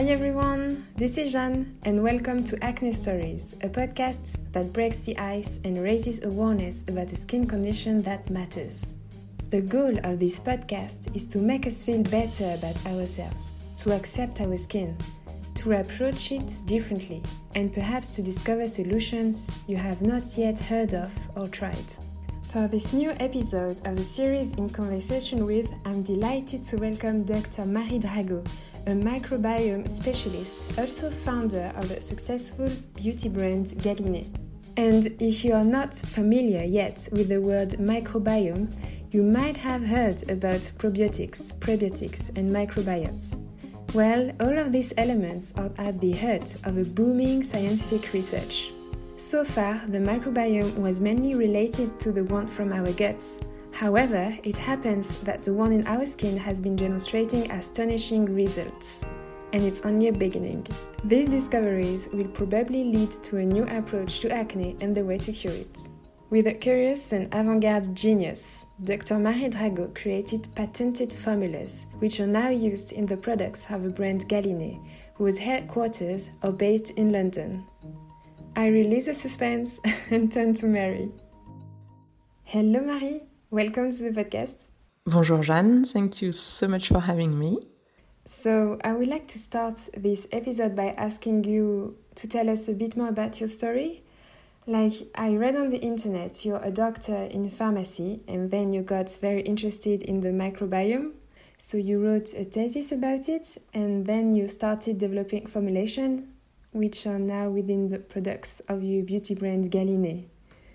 Hi everyone, this is Jeanne, and welcome to Acne Stories, a podcast that breaks the ice and raises awareness about a skin condition that matters. The goal of this podcast is to make us feel better about ourselves, to accept our skin, to approach it differently, and perhaps to discover solutions you have not yet heard of or tried. For this new episode of the series In Conversation with, I'm delighted to welcome Dr. Marie Drago a microbiome specialist, also founder of the successful beauty brand Galinée. And if you are not familiar yet with the word microbiome, you might have heard about probiotics, prebiotics, and microbiomes. Well, all of these elements are at the heart of a booming scientific research. So far, the microbiome was mainly related to the one from our guts, However, it happens that the one in our skin has been demonstrating astonishing results. And it's only a beginning. These discoveries will probably lead to a new approach to acne and the way to cure it. With a curious and avant garde genius, Dr. Marie Drago created patented formulas, which are now used in the products of a brand Galinée, whose headquarters are based in London. I release the suspense and turn to Marie. Hello, Marie. Welcome to the podcast. Bonjour Jeanne, thank you so much for having me. So, I would like to start this episode by asking you to tell us a bit more about your story. Like, I read on the internet you're a doctor in pharmacy and then you got very interested in the microbiome. So, you wrote a thesis about it and then you started developing formulation, which are now within the products of your beauty brand Galinée.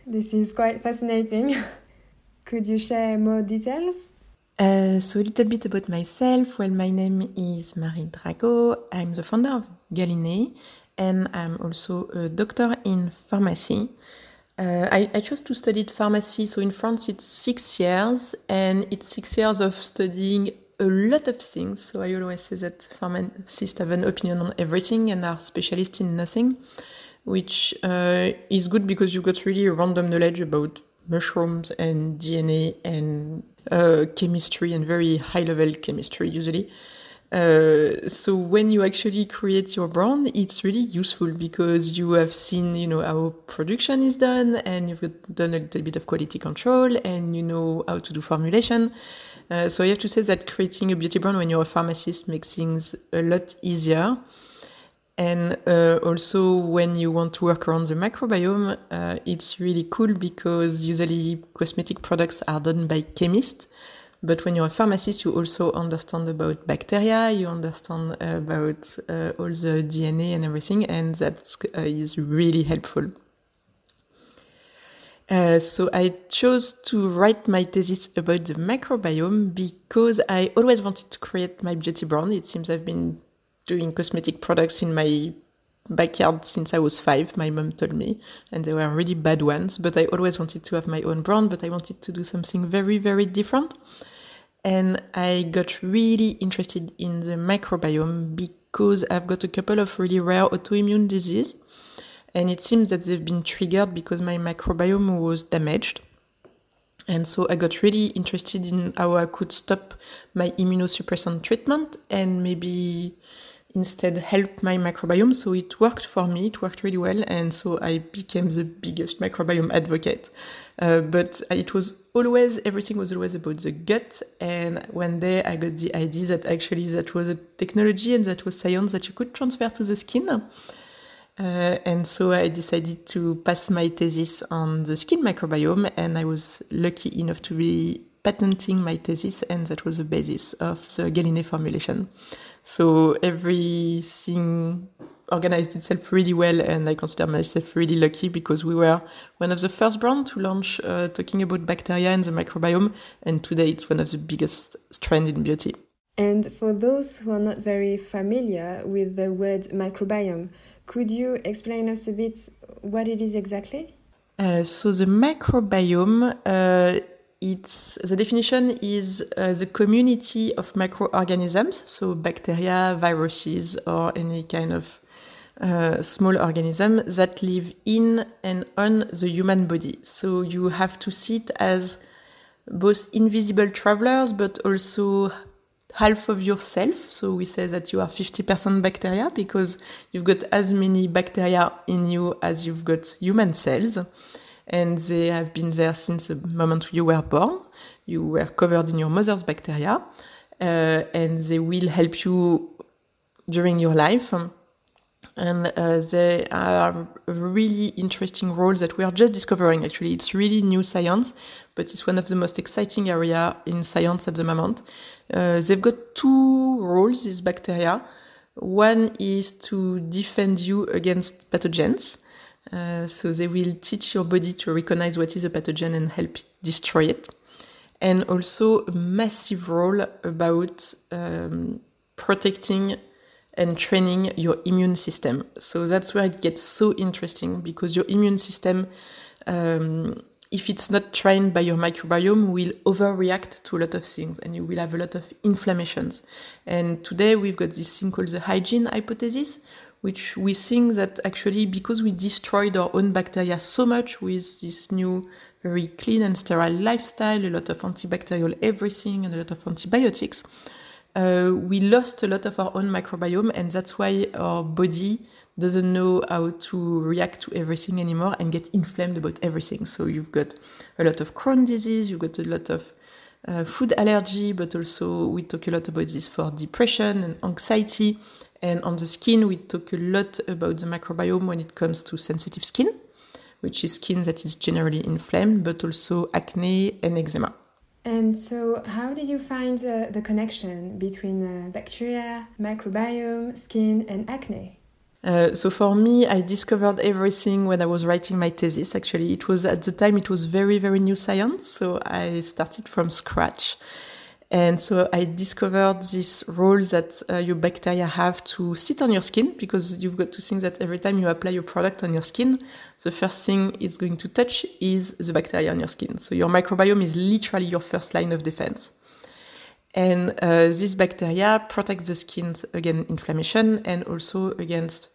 This is quite fascinating. Could you share more details? Uh, so a little bit about myself. Well, my name is Marie Drago. I'm the founder of Galinée, and I'm also a doctor in pharmacy. Uh, I, I, chose to study pharmacy. So in France, it's six years, and it's six years of studying a lot of things. So I always say that pharmacists have an opinion on everything and are specialists in nothing, which uh, is good because you got really random knowledge about mushrooms and DNA and uh, chemistry and very high level chemistry usually. Uh, so when you actually create your brand, it's really useful because you have seen, you know, how production is done and you've done a little bit of quality control and you know how to do formulation. Uh, so I have to say that creating a beauty brand when you're a pharmacist makes things a lot easier. And uh, also, when you want to work around the microbiome, uh, it's really cool because usually cosmetic products are done by chemists. But when you're a pharmacist, you also understand about bacteria, you understand about uh, all the DNA and everything, and that uh, is really helpful. Uh, so I chose to write my thesis about the microbiome because I always wanted to create my beauty brand. It seems I've been doing cosmetic products in my backyard since I was five, my mom told me, and they were really bad ones. But I always wanted to have my own brand, but I wanted to do something very, very different. And I got really interested in the microbiome because I've got a couple of really rare autoimmune diseases. And it seems that they've been triggered because my microbiome was damaged. And so I got really interested in how I could stop my immunosuppressant treatment and maybe instead help my microbiome. So it worked for me, it worked really well. And so I became the biggest microbiome advocate. Uh, but it was always, everything was always about the gut. And one day I got the idea that actually that was a technology and that was science that you could transfer to the skin. Uh, and so I decided to pass my thesis on the skin microbiome, and I was lucky enough to be patenting my thesis, and that was the basis of the Galinée formulation. So everything organized itself really well, and I consider myself really lucky because we were one of the first brands to launch uh, talking about bacteria and the microbiome, and today it's one of the biggest trends in beauty. And for those who are not very familiar with the word microbiome, could you explain us a bit what it is exactly? Uh, so the microbiome uh, it's the definition is uh, the community of microorganisms, so bacteria, viruses, or any kind of uh, small organism that live in and on the human body. So you have to see it as both invisible travelers, but also half of yourself. So we say that you are 50% bacteria because you've got as many bacteria in you as you've got human cells. And they have been there since the moment you were born. You were covered in your mother's bacteria. Uh, and they will help you during your life and uh, they are a really interesting role that we are just discovering actually it's really new science but it's one of the most exciting area in science at the moment uh, they've got two roles these bacteria one is to defend you against pathogens uh, so they will teach your body to recognize what is a pathogen and help destroy it and also a massive role about um, protecting and training your immune system. So that's where it gets so interesting because your immune system, um, if it's not trained by your microbiome, will overreact to a lot of things and you will have a lot of inflammations. And today we've got this thing called the hygiene hypothesis, which we think that actually because we destroyed our own bacteria so much with this new very clean and sterile lifestyle, a lot of antibacterial everything and a lot of antibiotics, uh, we lost a lot of our own microbiome, and that's why our body doesn't know how to react to everything anymore and get inflamed about everything. So you've got a lot of Crohn disease, you've got a lot of uh, food allergy, but also we talk a lot about this for depression and anxiety. And on the skin, we talk a lot about the microbiome when it comes to sensitive skin, which is skin that is generally inflamed, but also acne and eczema. And so, how did you find uh, the connection between uh, bacteria, microbiome, skin, and acne? Uh, so for me, I discovered everything when I was writing my thesis. Actually, it was at the time it was very very new science, so I started from scratch. And so I discovered this role that uh, your bacteria have to sit on your skin because you've got to think that every time you apply your product on your skin, the first thing it's going to touch is the bacteria on your skin. So your microbiome is literally your first line of defense. And uh, this bacteria protects the skin against inflammation and also against,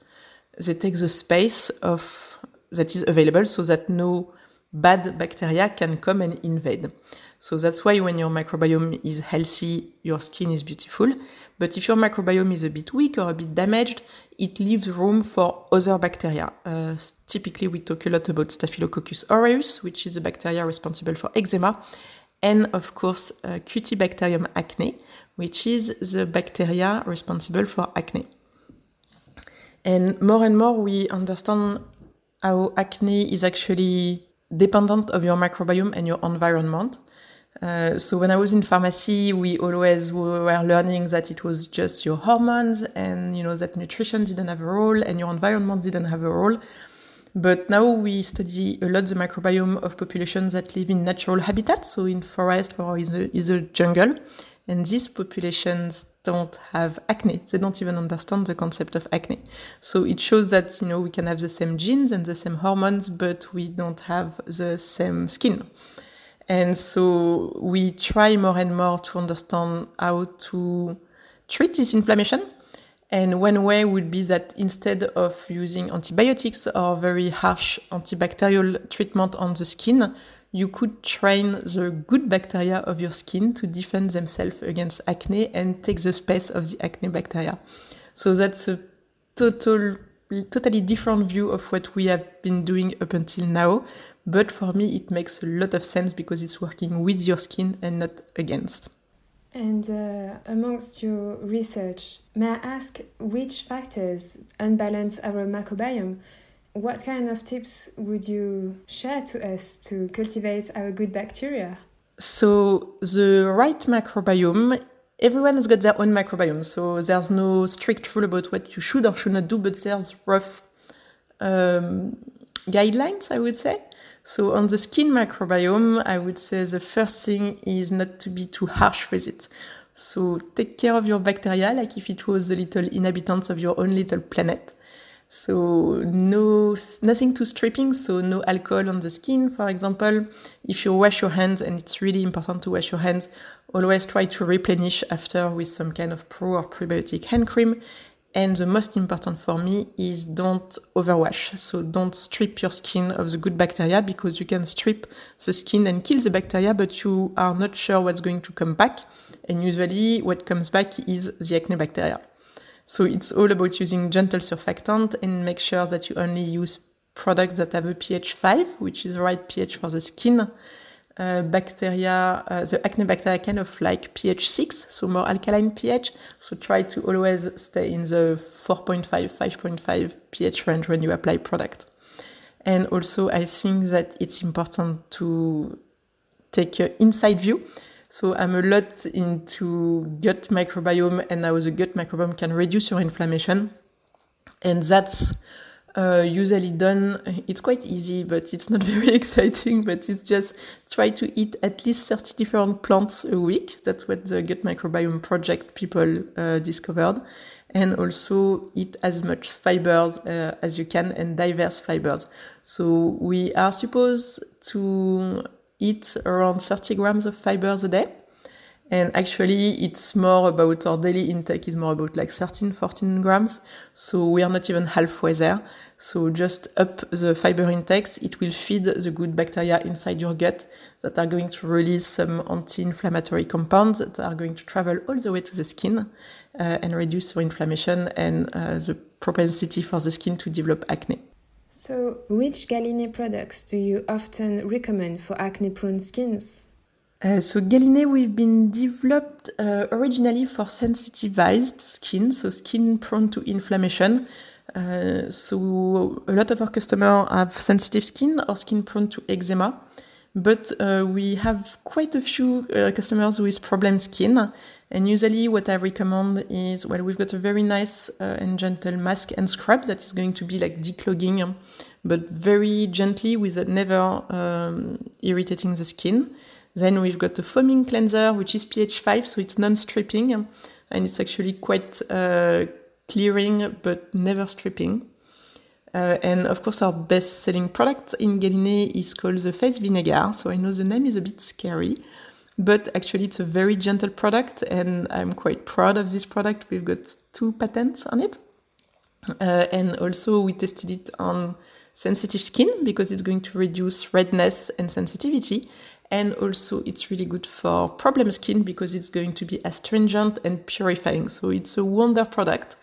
they take the space of that is available so that no bad bacteria can come and invade. So that's why when your microbiome is healthy, your skin is beautiful. But if your microbiome is a bit weak or a bit damaged, it leaves room for other bacteria. Uh, typically, we talk a lot about Staphylococcus aureus, which is a bacteria responsible for eczema, and of course, uh, Cutibacterium acne, which is the bacteria responsible for acne. And more and more, we understand how acne is actually dependent of your microbiome and your environment. Uh, so when I was in pharmacy, we always were learning that it was just your hormones and you know that nutrition didn't have a role and your environment didn't have a role. But now we study a lot the microbiome of populations that live in natural habitats, so in forest or in the, in the jungle. And these populations don't have acne. They don't even understand the concept of acne. So it shows that, you know, we can have the same genes and the same hormones, but we don't have the same skin. And so we try more and more to understand how to treat this inflammation. And one way would be that instead of using antibiotics or very harsh antibacterial treatment on the skin, you could train the good bacteria of your skin to defend themselves against acne and take the space of the acne bacteria. So that's a total, totally different view of what we have been doing up until now. But for me, it makes a lot of sense because it's working with your skin and not against. And uh, amongst your research, may I ask which factors unbalance our microbiome? What kind of tips would you share to us to cultivate our good bacteria? So, the right microbiome, everyone has got their own microbiome. So, there's no strict rule about what you should or should not do, but there's rough um, guidelines, I would say. So on the skin microbiome, I would say the first thing is not to be too harsh with it. So take care of your bacteria like if it was the little inhabitants of your own little planet. So no nothing too stripping, so no alcohol on the skin, for example. If you wash your hands, and it's really important to wash your hands, always try to replenish after with some kind of pro or prebiotic hand cream. And the most important for me is don't overwash. So don't strip your skin of the good bacteria because you can strip the skin and kill the bacteria, but you are not sure what's going to come back. And usually what comes back is the acne bacteria. So it's all about using gentle surfactant and make sure that you only use products that have a pH 5, which is the right pH for the skin uh, bacteria, uh, the acne bacteria kind of like pH 6, so more alkaline pH. So try to always stay in the 4.5, 5.5 pH range when you apply product. And also, I think that it's important to take an inside view. So I'm a lot into gut microbiome and how the gut microbiome can reduce your inflammation. And that's uh, usually done. It's quite easy, but it's not very exciting. But it's just try to eat at least 30 different plants a week. That's what the Gut Microbiome Project people uh, discovered. And also eat as much fibers uh, as you can and diverse fibers. So we are supposed to eat around 30 grams of fibers a day. And actually, it's more about our daily intake is more about like 13, 14 grams. So we are not even halfway there. So just up the fiber intakes, it will feed the good bacteria inside your gut that are going to release some anti-inflammatory compounds that are going to travel all the way to the skin uh, and reduce your inflammation and uh, the propensity for the skin to develop acne. So, which Galinée products do you often recommend for acne prone skins? Uh, so Galinée, we've been developed uh, originally for sensitized skin, so skin prone to inflammation. Uh, so a lot of our customers have sensitive skin or skin prone to eczema, but uh, we have quite a few uh, customers with problem skin. And usually, what I recommend is well, we've got a very nice and gentle mask and scrub that is going to be like declogging, but very gently without never um, irritating the skin. Then we've got a foaming cleanser, which is pH 5, so it's non-stripping, and it's actually quite uh, clearing, but never stripping. Uh, and of course, our best-selling product in Galinée is called the Face Vinegar. So I know the name is a bit scary, but actually it's a very gentle product, and I'm quite proud of this product. We've got two patents on it, uh, and also we tested it on sensitive skin because it's going to reduce redness and sensitivity and also it's really good for problem skin because it's going to be astringent and purifying. So it's a wonder product.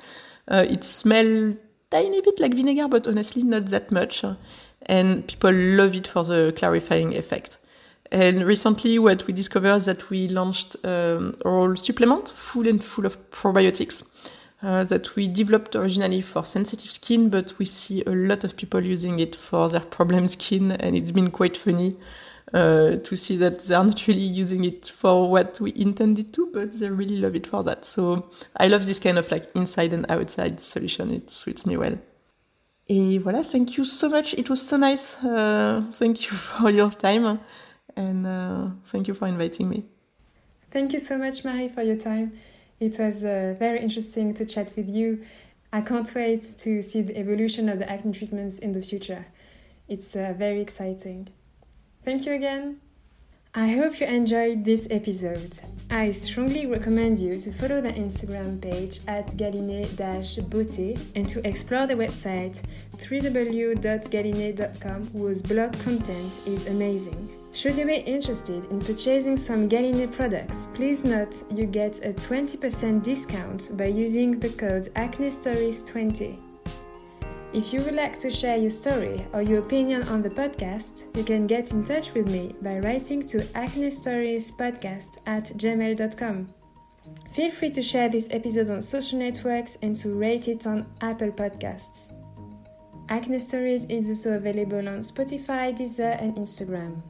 Uh, it smells tiny bit like vinegar, but honestly not that much. And people love it for the clarifying effect. And recently, what we discovered is that we launched um, oral supplement full and full of probiotics uh, that we developed originally for sensitive skin, but we see a lot of people using it for their problem skin, and it's been quite funny uh, to see that they're not really using it for what we intended to, but they really love it for that. So I love this kind of like inside and outside solution. It suits me well. Et voilà, thank you so much. It was so nice. Uh, thank you for your time and uh, thank you for inviting me. Thank you so much, Marie, for your time. It was uh, very interesting to chat with you. I can't wait to see the evolution of the acne treatments in the future. It's uh, very exciting. Thank you again. I hope you enjoyed this episode. I strongly recommend you to follow the Instagram page at galinée-beauté and to explore the website www.galinée.com whose blog content is amazing. Should you be interested in purchasing some Galinée products, please note you get a 20% discount by using the code AcneStories20. If you would like to share your story or your opinion on the podcast, you can get in touch with me by writing to acnestoriespodcast at gmail.com. Feel free to share this episode on social networks and to rate it on Apple Podcasts. Acne Stories is also available on Spotify, Deezer, and Instagram.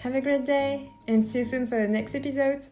Have a great day and see you soon for the next episode.